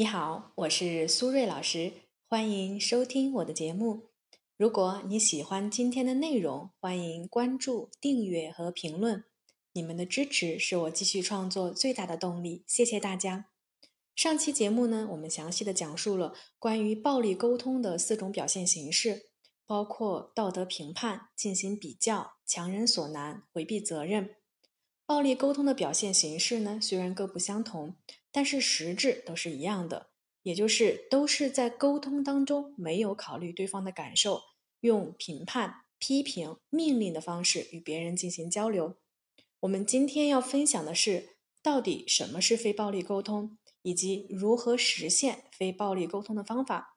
你好，我是苏瑞老师，欢迎收听我的节目。如果你喜欢今天的内容，欢迎关注、订阅和评论。你们的支持是我继续创作最大的动力，谢谢大家。上期节目呢，我们详细的讲述了关于暴力沟通的四种表现形式，包括道德评判、进行比较、强人所难、回避责任。暴力沟通的表现形式呢，虽然各不相同。但是实质都是一样的，也就是都是在沟通当中没有考虑对方的感受，用评判、批评、命令的方式与别人进行交流。我们今天要分享的是，到底什么是非暴力沟通，以及如何实现非暴力沟通的方法。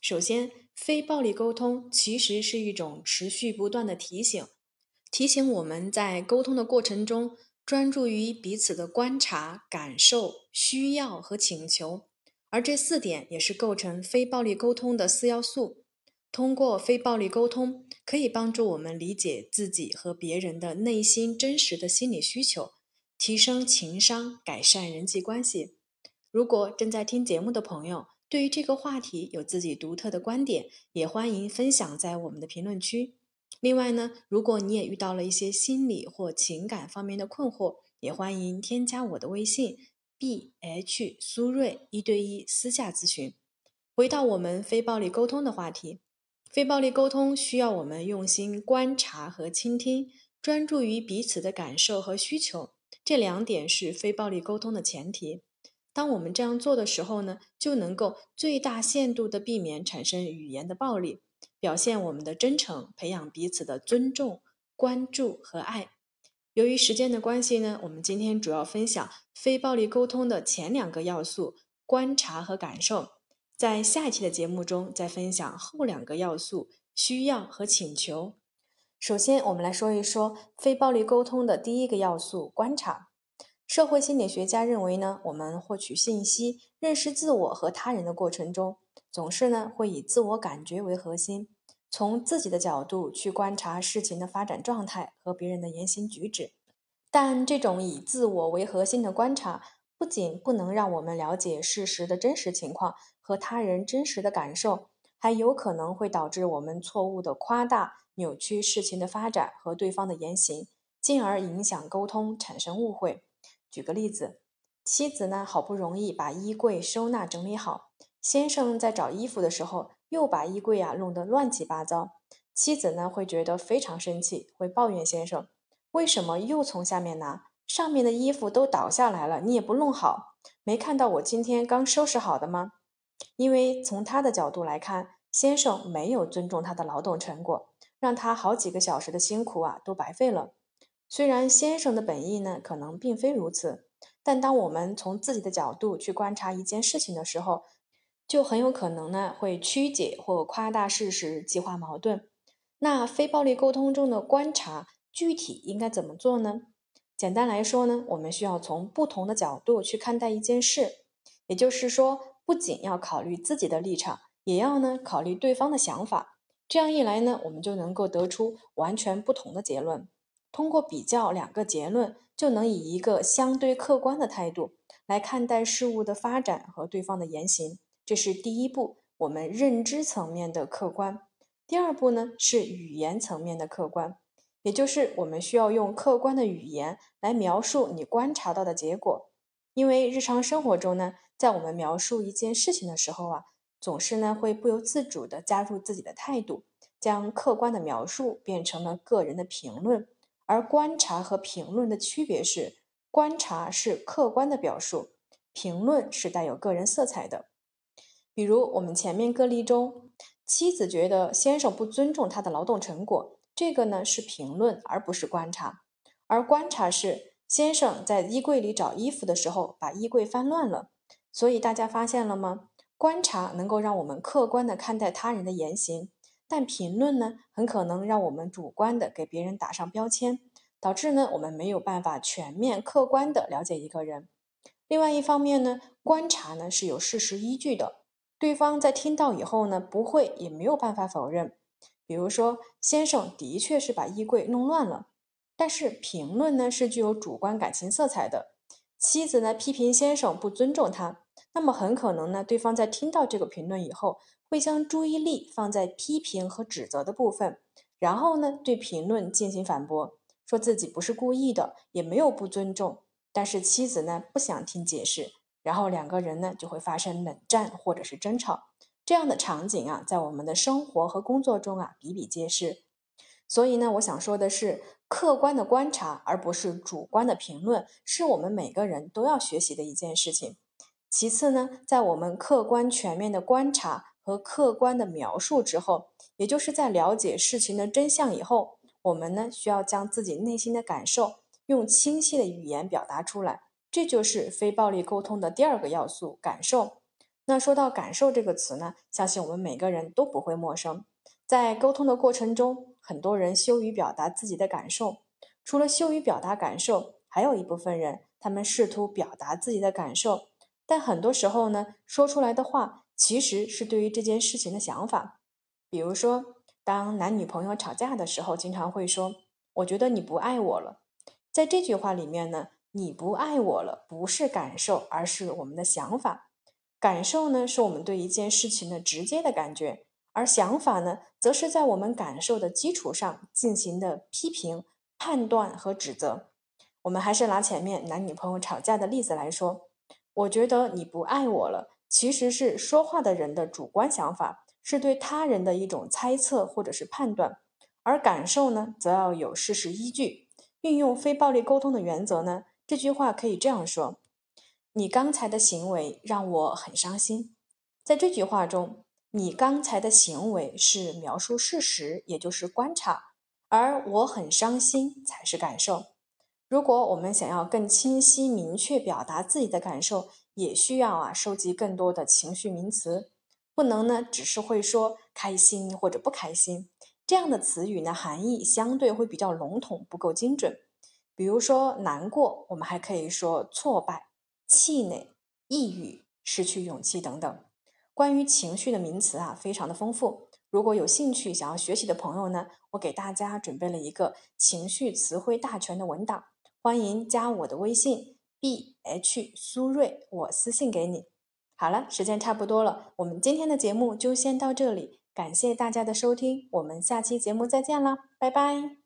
首先，非暴力沟通其实是一种持续不断的提醒，提醒我们在沟通的过程中。专注于彼此的观察、感受、需要和请求，而这四点也是构成非暴力沟通的四要素。通过非暴力沟通，可以帮助我们理解自己和别人的内心真实的心理需求，提升情商，改善人际关系。如果正在听节目的朋友对于这个话题有自己独特的观点，也欢迎分享在我们的评论区。另外呢，如果你也遇到了一些心理或情感方面的困惑，也欢迎添加我的微信 b h 苏瑞一对一私下咨询。回到我们非暴力沟通的话题，非暴力沟通需要我们用心观察和倾听，专注于彼此的感受和需求，这两点是非暴力沟通的前提。当我们这样做的时候呢，就能够最大限度的避免产生语言的暴力。表现我们的真诚，培养彼此的尊重、关注和爱。由于时间的关系呢，我们今天主要分享非暴力沟通的前两个要素：观察和感受。在下一期的节目中，再分享后两个要素：需要和请求。首先，我们来说一说非暴力沟通的第一个要素——观察。社会心理学家认为呢，我们获取信息、认识自我和他人的过程中。总是呢会以自我感觉为核心，从自己的角度去观察事情的发展状态和别人的言行举止。但这种以自我为核心的观察，不仅不能让我们了解事实的真实情况和他人真实的感受，还有可能会导致我们错误的夸大、扭曲事情的发展和对方的言行，进而影响沟通，产生误会。举个例子，妻子呢好不容易把衣柜收纳整理好。先生在找衣服的时候，又把衣柜啊弄得乱七八糟。妻子呢会觉得非常生气，会抱怨先生：“为什么又从下面拿？上面的衣服都倒下来了，你也不弄好，没看到我今天刚收拾好的吗？”因为从他的角度来看，先生没有尊重他的劳动成果，让他好几个小时的辛苦啊都白费了。虽然先生的本意呢可能并非如此，但当我们从自己的角度去观察一件事情的时候，就很有可能呢会曲解或夸大事实，激化矛盾。那非暴力沟通中的观察具体应该怎么做呢？简单来说呢，我们需要从不同的角度去看待一件事，也就是说，不仅要考虑自己的立场，也要呢考虑对方的想法。这样一来呢，我们就能够得出完全不同的结论。通过比较两个结论，就能以一个相对客观的态度来看待事物的发展和对方的言行。这是第一步，我们认知层面的客观。第二步呢，是语言层面的客观，也就是我们需要用客观的语言来描述你观察到的结果。因为日常生活中呢，在我们描述一件事情的时候啊，总是呢会不由自主的加入自己的态度，将客观的描述变成了个人的评论。而观察和评论的区别是，观察是客观的表述，评论是带有个人色彩的。比如我们前面个例中，妻子觉得先生不尊重她的劳动成果，这个呢是评论而不是观察。而观察是先生在衣柜里找衣服的时候把衣柜翻乱了。所以大家发现了吗？观察能够让我们客观的看待他人的言行，但评论呢很可能让我们主观的给别人打上标签，导致呢我们没有办法全面客观的了解一个人。另外一方面呢，观察呢是有事实依据的。对方在听到以后呢，不会也没有办法否认。比如说，先生的确是把衣柜弄乱了，但是评论呢是具有主观感情色彩的。妻子呢批评先生不尊重他，那么很可能呢，对方在听到这个评论以后，会将注意力放在批评和指责的部分，然后呢，对评论进行反驳，说自己不是故意的，也没有不尊重，但是妻子呢不想听解释，然后两个人呢就会发生冷战或者是争吵。这样的场景啊，在我们的生活和工作中啊比比皆是。所以呢，我想说的是，客观的观察而不是主观的评论，是我们每个人都要学习的一件事情。其次呢，在我们客观全面的观察和客观的描述之后，也就是在了解事情的真相以后，我们呢需要将自己内心的感受用清晰的语言表达出来。这就是非暴力沟通的第二个要素——感受。那说到感受这个词呢，相信我们每个人都不会陌生。在沟通的过程中，很多人羞于表达自己的感受。除了羞于表达感受，还有一部分人，他们试图表达自己的感受。但很多时候呢，说出来的话其实是对于这件事情的想法。比如说，当男女朋友吵架的时候，经常会说：“我觉得你不爱我了。”在这句话里面呢，“你不爱我了”不是感受，而是我们的想法。感受呢，是我们对一件事情的直接的感觉，而想法呢，则是在我们感受的基础上进行的批评、判断和指责。我们还是拿前面男女朋友吵架的例子来说。我觉得你不爱我了，其实是说话的人的主观想法，是对他人的一种猜测或者是判断，而感受呢，则要有事实依据。运用非暴力沟通的原则呢，这句话可以这样说：你刚才的行为让我很伤心。在这句话中，你刚才的行为是描述事实，也就是观察，而我很伤心才是感受。如果我们想要更清晰、明确表达自己的感受，也需要啊收集更多的情绪名词，不能呢只是会说开心或者不开心这样的词语呢，含义相对会比较笼统，不够精准。比如说难过，我们还可以说挫败、气馁、抑郁、失去勇气等等。关于情绪的名词啊，非常的丰富。如果有兴趣想要学习的朋友呢，我给大家准备了一个情绪词汇大全的文档。欢迎加我的微信 b h 苏瑞，我私信给你。好了，时间差不多了，我们今天的节目就先到这里，感谢大家的收听，我们下期节目再见啦，拜拜。